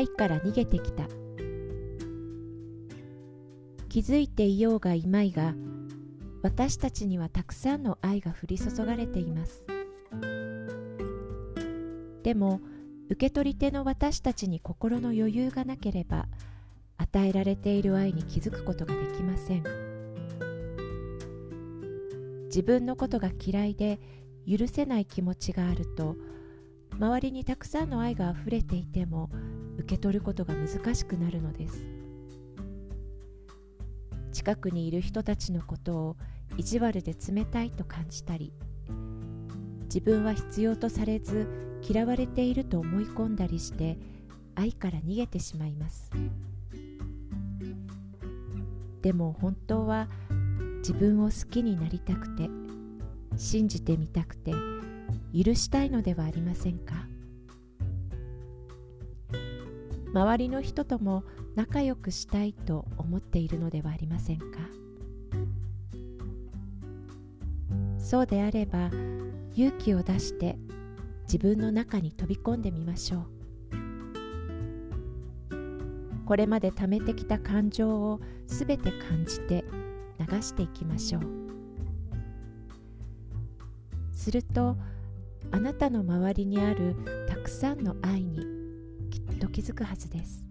愛から逃げてきた。気づいていようがいまいが私たちにはたくさんの愛が降り注がれています。でも受け取り手の私たちに心の余裕がなければ与えられている愛に気づくことができません。自分のことが嫌いで許せない気持ちがあると周りにたくさんの愛があふれていても受け取ることが難しくなるのです。近くにいる人たちのことを意地悪で冷たいと感じたり自分は必要とされず嫌われていると思い込んだりして愛から逃げてしまいます。でも本当は自分を好きになりたくて信じてみたくて許したいのではありませんか？周りの人とも仲良くしたいと思っているのではありませんか？そうであれば勇気を出して自分の中に飛び込んでみましょう。これまで貯めてきた感情をすべて感じて流していきましょう。するとあなたの周りにあるたくさんの愛にきっと気づくはずです。